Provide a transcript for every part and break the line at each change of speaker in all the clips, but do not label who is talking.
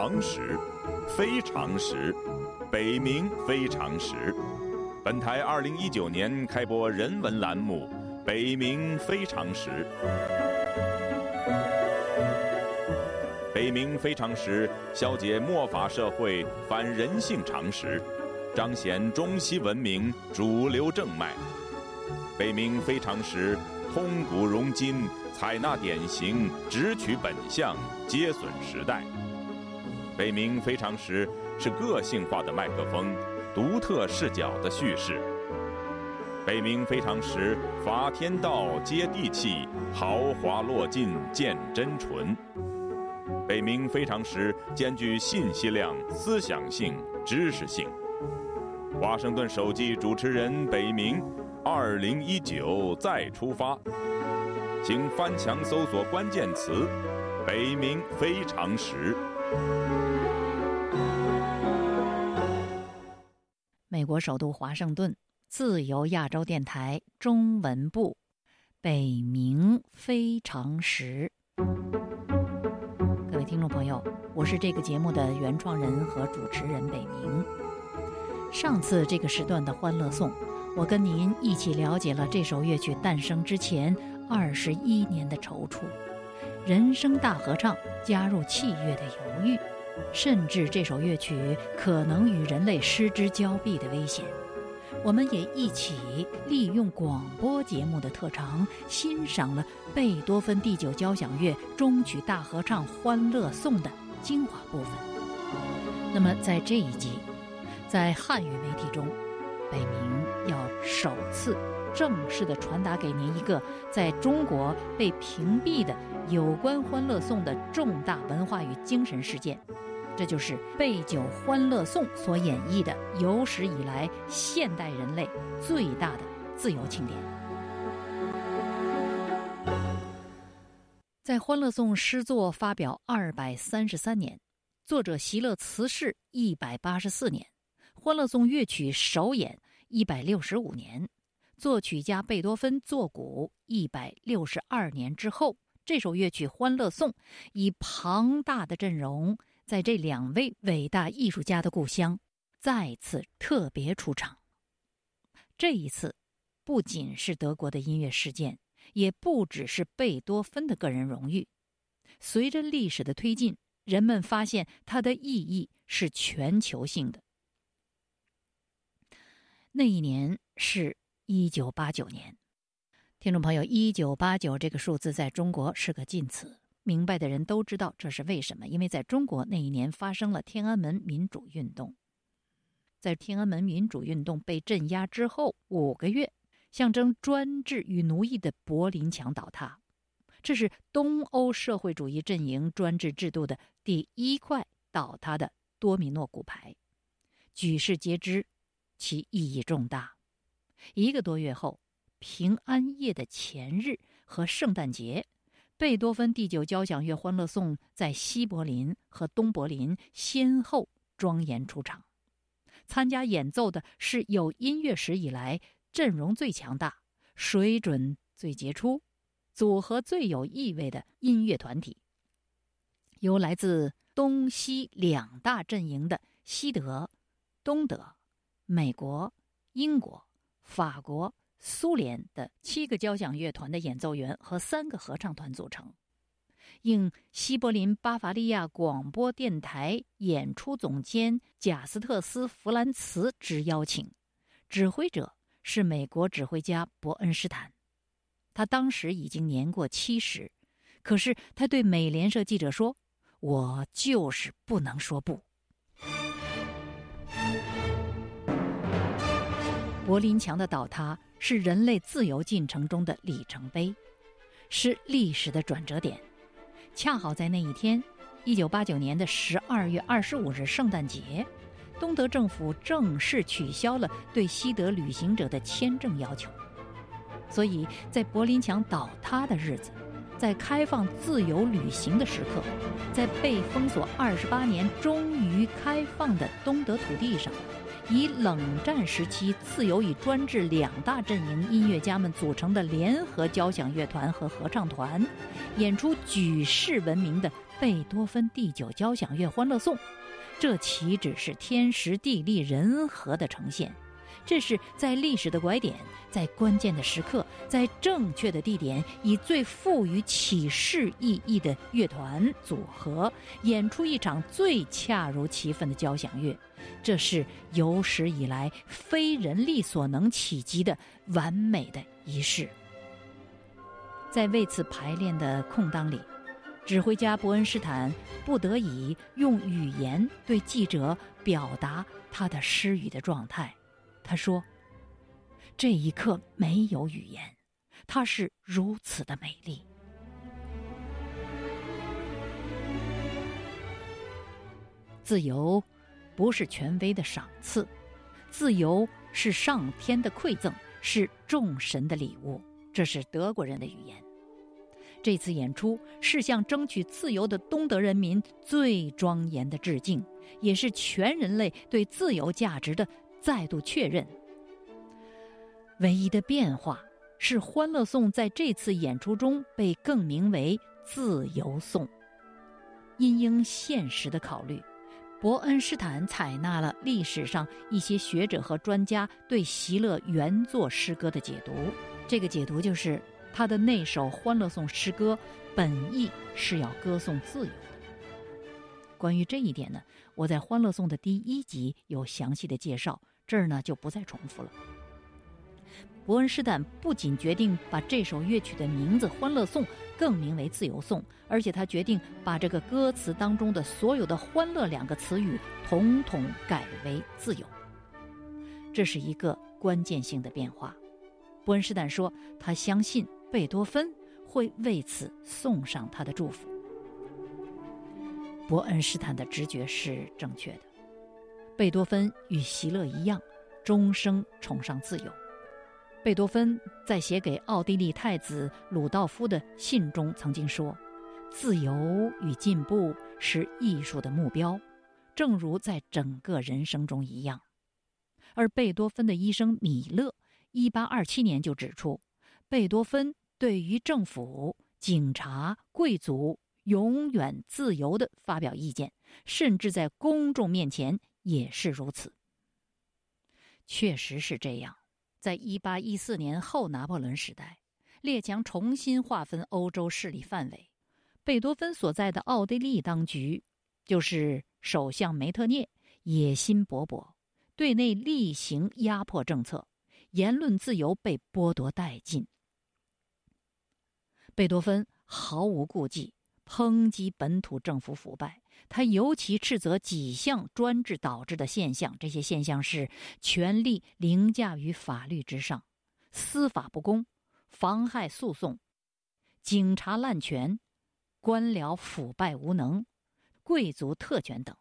常识、非常识、北冥非常识。本台二零一九年开播人文栏目《北冥非常识》。北冥非常识消解末法社会反人性常识，彰显中西文明主流正脉。北冥非常识通古融今，采纳典型，直取本相，接损时代。北冥非常时是个性化的麦克风。独特视角的叙事。北冥非常时，法天道接地气，豪华落尽见真纯。北冥非常时兼具信息量、思想性、知识性。华盛顿首季主持人北冥，二零一九再出发，请翻墙搜索关键词“北冥非常时”。
美国首都华盛顿，自由亚洲电台中文部，北冥非常时。各位听众朋友，我是这个节目的原创人和主持人北冥。上次这个时段的《欢乐颂》，我跟您一起了解了这首乐曲诞生之前二十一年的踌躇，人声大合唱加入器乐的犹豫。甚至这首乐曲可能与人类失之交臂的危险，我们也一起利用广播节目的特长，欣赏了贝多芬第九交响乐终曲大合唱《欢乐颂》的精华部分。那么，在这一集，在汉语媒体中，北冥要首次正式的传达给您一个在中国被屏蔽的有关《欢乐颂》的重大文化与精神事件。这就是《贝九欢乐颂》所演绎的有史以来现代人类最大的自由庆典。在《欢乐颂》诗作发表二百三十三年，作者席勒辞世一百八十四年，《欢乐颂》乐曲首演一百六十五年，作曲家贝多芬作古一百六十二年之后，这首乐曲《欢乐颂》以庞大的阵容。在这两位伟大艺术家的故乡，再次特别出场。这一次，不仅是德国的音乐事件，也不只是贝多芬的个人荣誉。随着历史的推进，人们发现它的意义是全球性的。那一年是一九八九年，听众朋友，一九八九这个数字在中国是个近词。明白的人都知道这是为什么，因为在中国那一年发生了天安门民主运动。在天安门民主运动被镇压之后五个月，象征专制与奴役的柏林墙倒塌，这是东欧社会主义阵营专制制度的第一块倒塌的多米诺骨牌，举世皆知，其意义重大。一个多月后，平安夜的前日和圣诞节。贝多芬第九交响乐《欢乐颂》在西柏林和东柏林先后庄严出场，参加演奏的是有音乐史以来阵容最强大、水准最杰出、组合最有意味的音乐团体，由来自东西两大阵营的西德、东德、美国、英国、法国。苏联的七个交响乐团的演奏员和三个合唱团组成，应西柏林巴伐利亚广播电台演出总监贾斯特斯·弗兰茨之邀请，指挥者是美国指挥家伯恩斯坦。他当时已经年过七十，可是他对美联社记者说：“我就是不能说不。”柏林墙的倒塌。是人类自由进程中的里程碑，是历史的转折点。恰好在那一天，一九八九年的十二月二十五日圣诞节，东德政府正式取消了对西德旅行者的签证要求。所以在柏林墙倒塌的日子，在开放自由旅行的时刻，在被封锁二十八年终于开放的东德土地上。以冷战时期自由与专制两大阵营音乐家们组成的联合交响乐团和合唱团，演出举世闻名的贝多芬第九交响乐《欢乐颂》，这岂止是天时地利人和的呈现？这是在历史的拐点，在关键的时刻，在正确的地点，以最富于启示意义的乐团组合，演出一场最恰如其分的交响乐。这是有史以来非人力所能企及的完美的仪式。在为此排练的空档里，指挥家伯恩斯坦不得已用语言对记者表达他的失语的状态。他说：“这一刻没有语言，它是如此的美丽。自由不是权威的赏赐，自由是上天的馈赠，是众神的礼物。这是德国人的语言。这次演出是向争取自由的东德人民最庄严的致敬，也是全人类对自由价值的。”再度确认，唯一的变化是《欢乐颂》在这次演出中被更名为《自由颂》。因应现实的考虑，伯恩斯坦采纳了历史上一些学者和专家对席勒原作诗歌的解读。这个解读就是，他的那首《欢乐颂》诗歌本意是要歌颂自由的。关于这一点呢，我在《欢乐颂》的第一集有详细的介绍。这儿呢就不再重复了。伯恩斯坦不仅决定把这首乐曲的名字《欢乐颂》更名为《自由颂》，而且他决定把这个歌词当中的所有的“欢乐”两个词语统统改为“自由”。这是一个关键性的变化。伯恩斯坦说，他相信贝多芬会为此送上他的祝福。伯恩斯坦的直觉是正确的。贝多芬与席勒一样，终生崇尚自由。贝多芬在写给奥地利太子鲁道夫的信中曾经说：“自由与进步是艺术的目标，正如在整个人生中一样。”而贝多芬的医生米勒，1827年就指出，贝多芬对于政府、警察、贵族永远自由地发表意见，甚至在公众面前。也是如此，确实是这样。在一八一四年后拿破仑时代，列强重新划分欧洲势力范围。贝多芬所在的奥地利当局，就是首相梅特涅，野心勃勃，对内厉行压迫政策，言论自由被剥夺殆尽。贝多芬毫无顾忌，抨击本土政府腐败。他尤其斥责几项专制导致的现象，这些现象是权力凌驾于法律之上，司法不公，妨害诉讼，警察滥权，官僚腐败无能，贵族特权等。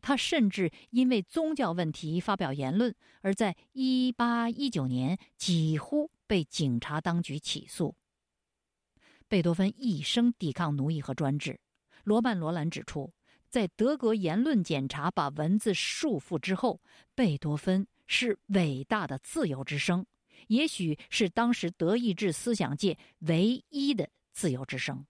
他甚至因为宗教问题发表言论，而在一八一九年几乎被警察当局起诉。贝多芬一生抵抗奴役和专制。罗曼·罗兰指出。在德国言论检查把文字束缚之后，贝多芬是伟大的自由之声，也许是当时德意志思想界唯一的自由之声。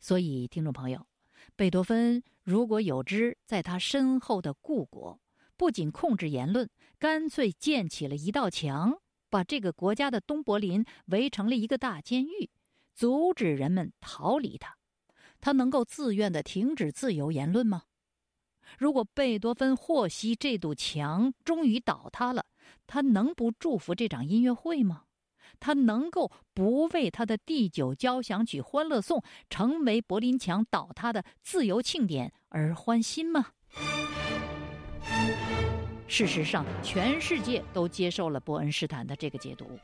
所以，听众朋友，贝多芬如果有知在他身后的故国，不仅控制言论，干脆建起了一道墙，把这个国家的东柏林围成了一个大监狱，阻止人们逃离他。他能够自愿的停止自由言论吗？如果贝多芬获悉这堵墙终于倒塌了，他能不祝福这场音乐会吗？他能够不为他的第九交响曲《欢乐颂》成为柏林墙倒塌的自由庆典而欢欣吗？事实上，全世界都接受了伯恩斯坦的这个解读。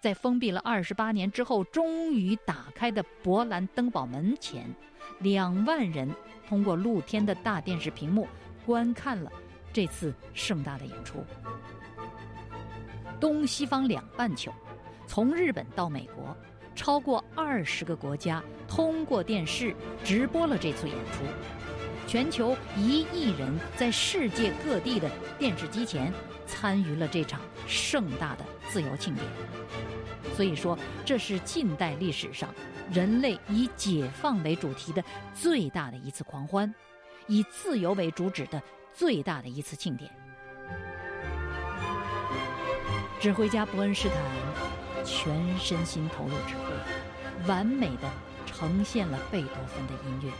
在封闭了二十八年之后，终于打开的勃兰登堡门前，两万人通过露天的大电视屏幕观看了这次盛大的演出。东西方两半球，从日本到美国，超过二十个国家通过电视直播了这次演出。全球一亿人在世界各地的电视机前参与了这场盛大的自由庆典。所以说，这是近代历史上人类以解放为主题的最大的一次狂欢，以自由为主旨的最大的一次庆典。指挥家伯恩斯坦全身心投入指挥，完美的呈现了贝多芬的音乐。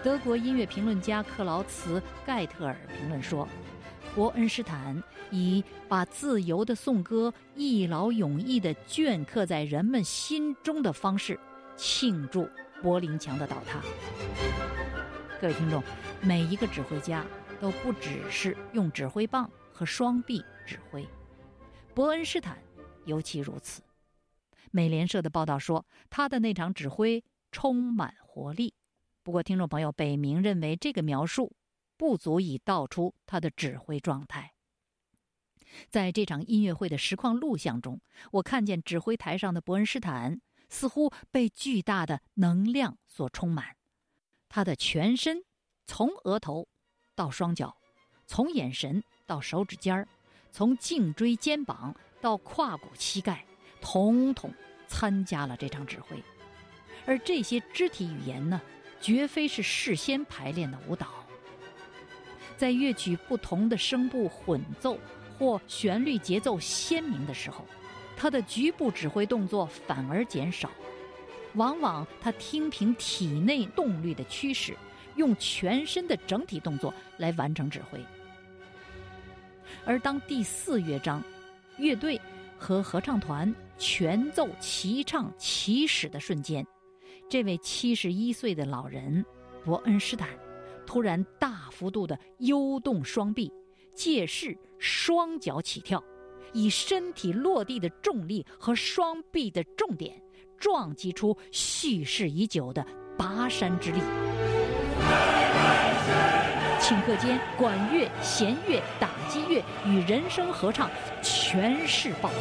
德国音乐评论家克劳茨·盖特尔评论说：“伯恩斯坦以把自由的颂歌一劳永逸地镌刻在人们心中的方式，庆祝柏林墙的倒塌。”各位听众，每一个指挥家都不只是用指挥棒和双臂指挥，伯恩斯坦尤其如此。美联社的报道说，他的那场指挥充满活力。不过，听众朋友，北明认为这个描述不足以道出他的指挥状态。在这场音乐会的实况录像中，我看见指挥台上的伯恩斯坦似乎被巨大的能量所充满，他的全身从额头到双脚，从眼神到手指尖儿，从颈椎肩膀到胯骨膝盖，统统参加了这场指挥。而这些肢体语言呢？绝非是事先排练的舞蹈，在乐曲不同的声部混奏或旋律节奏鲜明的时候，他的局部指挥动作反而减少。往往他听凭体内动力的驱使，用全身的整体动作来完成指挥。而当第四乐章，乐队和合唱团全奏齐唱起始的瞬间。这位七十一岁的老人，伯恩斯坦，突然大幅度的悠动双臂，借势双脚起跳，以身体落地的重力和双臂的重点，撞击出蓄势已久的拔山之力。顷刻间，管乐、弦乐、打击乐与人声合唱全势爆发。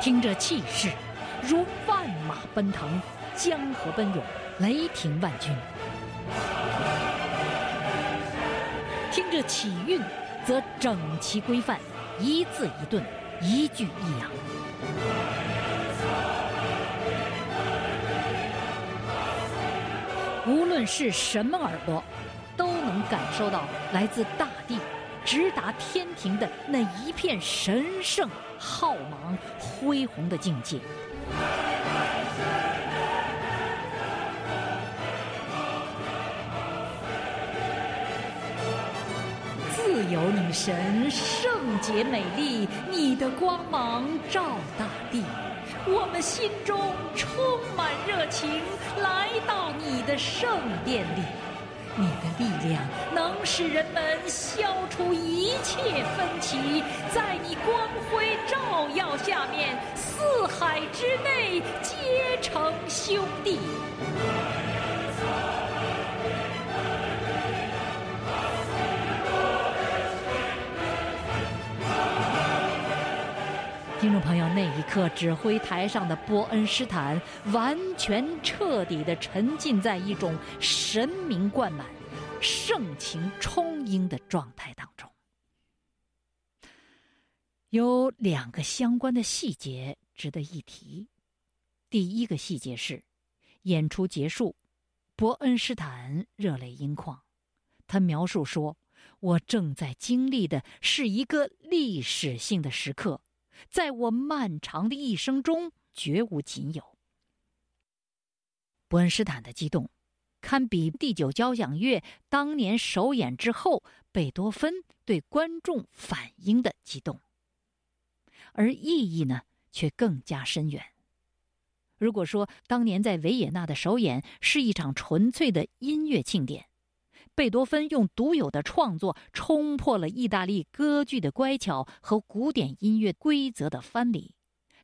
听着气势，如万马奔腾，江河奔涌，雷霆万钧；听着起韵，则整齐规范，一字一顿，一句一扬。无论是什么耳朵，都能感受到来自大地。直达天庭的那一片神圣、浩茫、恢宏的境界。自由女神，圣洁美丽，你的光芒照大地，我们心中充满热情，来到你的圣殿里。你的力量能使人们消除一切分歧，在你光辉照耀下面，四海之内皆成兄弟。听众朋友，那一刻，指挥台上的波恩斯坦完全彻底的沉浸在一种神明灌满、盛情充盈的状态当中。有两个相关的细节值得一提。第一个细节是，演出结束，伯恩斯坦热泪盈眶，他描述说：“我正在经历的是一个历史性的时刻。”在我漫长的一生中，绝无仅有。伯恩斯坦的激动，堪比第九交响乐当年首演之后贝多芬对观众反应的激动，而意义呢，却更加深远。如果说当年在维也纳的首演是一场纯粹的音乐庆典。贝多芬用独有的创作冲破了意大利歌剧的乖巧和古典音乐规则的藩篱，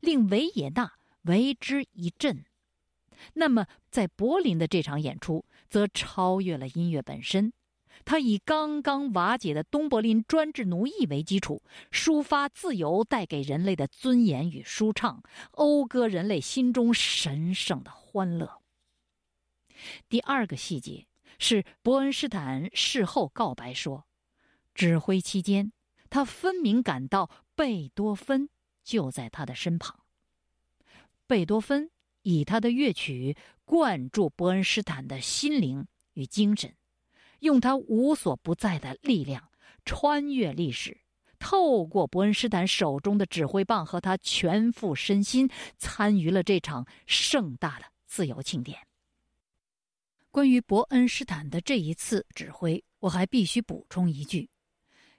令维也纳为之一振。那么，在柏林的这场演出则超越了音乐本身，他以刚刚瓦解的东柏林专制奴役为基础，抒发自由带给人类的尊严与舒畅，讴歌人类心中神圣的欢乐。第二个细节。是伯恩斯坦事后告白说，指挥期间，他分明感到贝多芬就在他的身旁。贝多芬以他的乐曲灌注伯恩斯坦的心灵与精神，用他无所不在的力量穿越历史，透过伯恩斯坦手中的指挥棒和他全副身心参与了这场盛大的自由庆典。关于伯恩斯坦的这一次指挥，我还必须补充一句：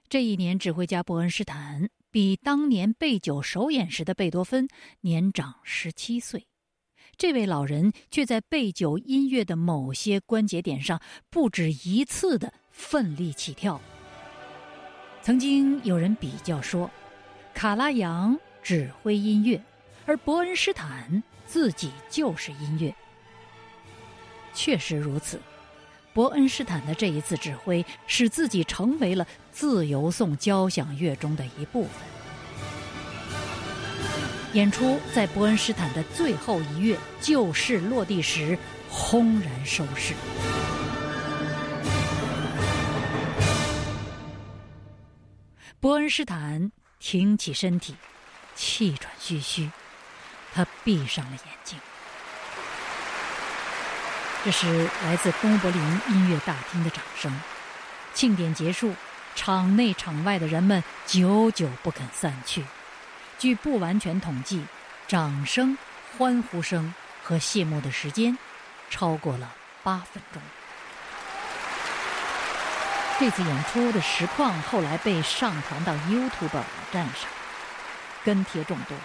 这一年，指挥家伯恩斯坦比当年贝九首演时的贝多芬年长十七岁。这位老人却在贝九音乐的某些关节点上不止一次的奋力起跳。曾经有人比较说，卡拉扬指挥音乐，而伯恩斯坦自己就是音乐。确实如此，伯恩斯坦的这一次指挥使自己成为了自由颂交响乐中的一部分。演出在伯恩斯坦的最后一乐就绪落地时，轰然收视。伯恩斯坦挺起身体，气喘吁吁，他闭上了眼睛。这是来自东柏林音乐大厅的掌声。庆典结束，场内场外的人们久久不肯散去。据不完全统计，掌声、欢呼声和谢幕的时间超过了八分钟。这次演出的实况后来被上传到 YouTube 网站上，跟帖众多，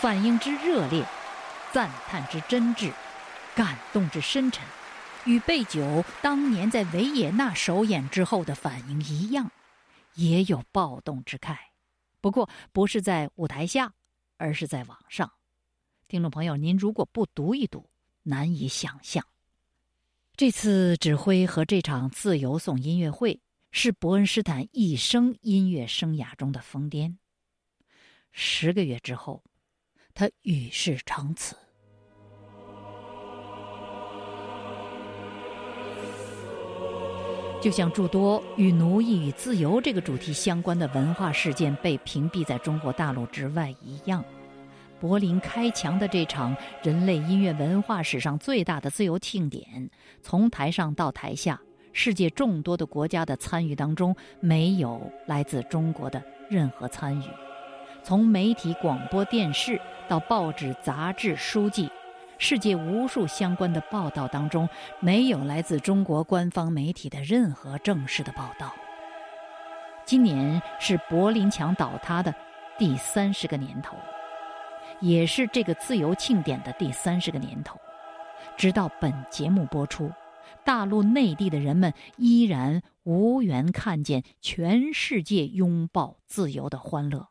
反应之热烈，赞叹之真挚。感动之深沉，与贝九当年在维也纳首演之后的反应一样，也有暴动之慨。不过不是在舞台下，而是在网上。听众朋友，您如果不读一读，难以想象。这次指挥和这场自由颂音乐会是伯恩斯坦一生音乐生涯中的疯癫。十个月之后，他与世长辞。就像诸多与奴役与自由这个主题相关的文化事件被屏蔽在中国大陆之外一样，柏林开墙的这场人类音乐文化史上最大的自由庆典，从台上到台下，世界众多的国家的参与当中，没有来自中国的任何参与。从媒体、广播电视到报纸、杂志、书籍。世界无数相关的报道当中，没有来自中国官方媒体的任何正式的报道。今年是柏林墙倒塌的第三十个年头，也是这个自由庆典的第三十个年头。直到本节目播出，大陆内地的人们依然无缘看见全世界拥抱自由的欢乐，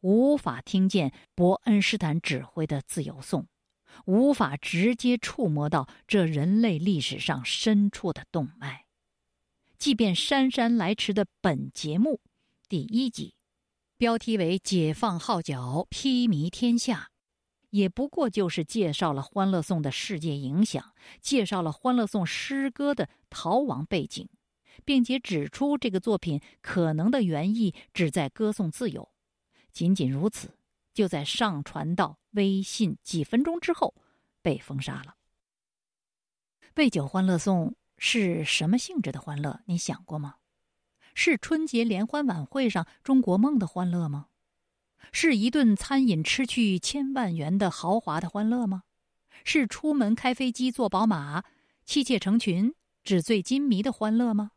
无法听见伯恩斯坦指挥的自由颂。无法直接触摸到这人类历史上深处的动脉，即便姗姗来迟的本节目第一集，标题为“解放号角披靡天下”，也不过就是介绍了《欢乐颂》的世界影响，介绍了《欢乐颂》诗歌的逃亡背景，并且指出这个作品可能的原意旨在歌颂自由。仅仅如此。就在上传到微信几分钟之后，被封杀了。备酒欢乐颂是什么性质的欢乐？你想过吗？是春节联欢晚会上中国梦的欢乐吗？是一顿餐饮吃去千万元的豪华的欢乐吗？是出门开飞机坐宝马，妻妾成群，纸醉金迷的欢乐吗？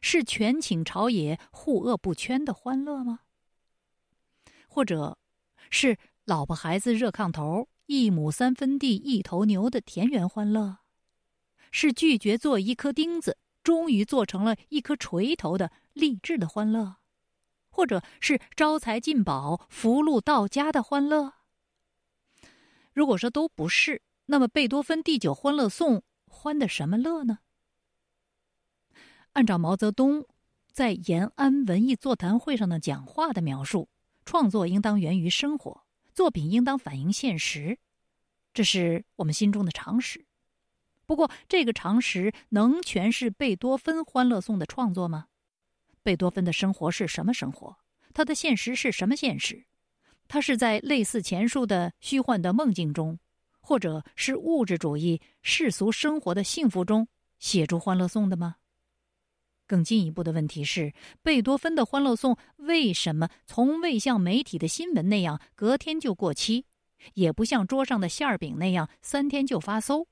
是权倾朝野，护恶不圈的欢乐吗？或者？是老婆孩子热炕头，一亩三分地一头牛的田园欢乐；是拒绝做一颗钉子，终于做成了一颗锤头的励志的欢乐；或者是招财进宝、福禄到家的欢乐。如果说都不是，那么贝多芬第九欢乐颂欢的什么乐呢？按照毛泽东在延安文艺座谈会上的讲话的描述。创作应当源于生活，作品应当反映现实，这是我们心中的常识。不过，这个常识能诠释贝多芬《欢乐颂》的创作吗？贝多芬的生活是什么生活？他的现实是什么现实？他是在类似前述的虚幻的梦境中，或者是物质主义世俗生活的幸福中写出《欢乐颂》的吗？更进一步的问题是，贝多芬的《欢乐颂》为什么从未像媒体的新闻那样隔天就过期，也不像桌上的馅儿饼那样三天就发馊？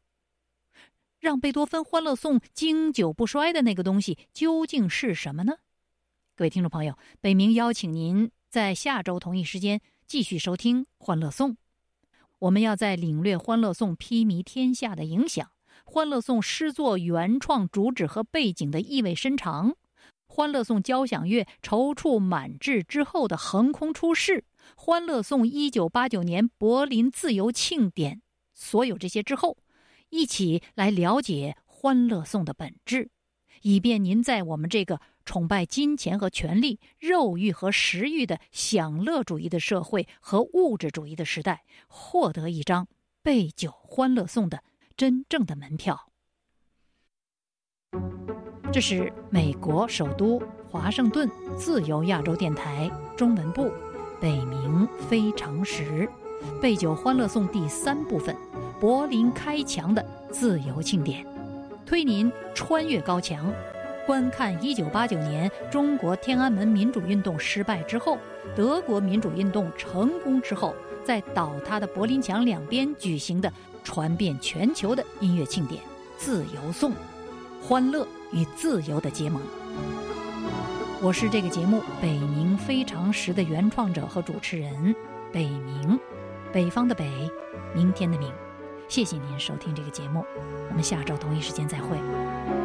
让贝多芬《欢乐颂》经久不衰的那个东西究竟是什么呢？各位听众朋友，北明邀请您在下周同一时间继续收听《欢乐颂》。我们要在领略《欢乐颂》披靡天下的影响。《欢乐颂》诗作原创主旨和背景的意味深长，《欢乐颂》交响乐踌躇满志之后的横空出世，《欢乐颂》一九八九年柏林自由庆典，所有这些之后，一起来了解《欢乐颂》的本质，以便您在我们这个崇拜金钱和权力、肉欲和食欲的享乐主义的社会和物质主义的时代，获得一张背酒欢乐颂的。真正的门票。这是美国首都华盛顿自由亚洲电台中文部北冥非常时备酒欢乐颂第三部分柏林开墙的自由庆典，推您穿越高墙，观看一九八九年中国天安门民主运动失败之后，德国民主运动成功之后，在倒塌的柏林墙两边举行的。传遍全球的音乐庆典《自由颂》，欢乐与自由的结盟。我是这个节目《北冥非常时》的原创者和主持人北冥，北方的北，明天的明。谢谢您收听这个节目，我们下周同一时间再会。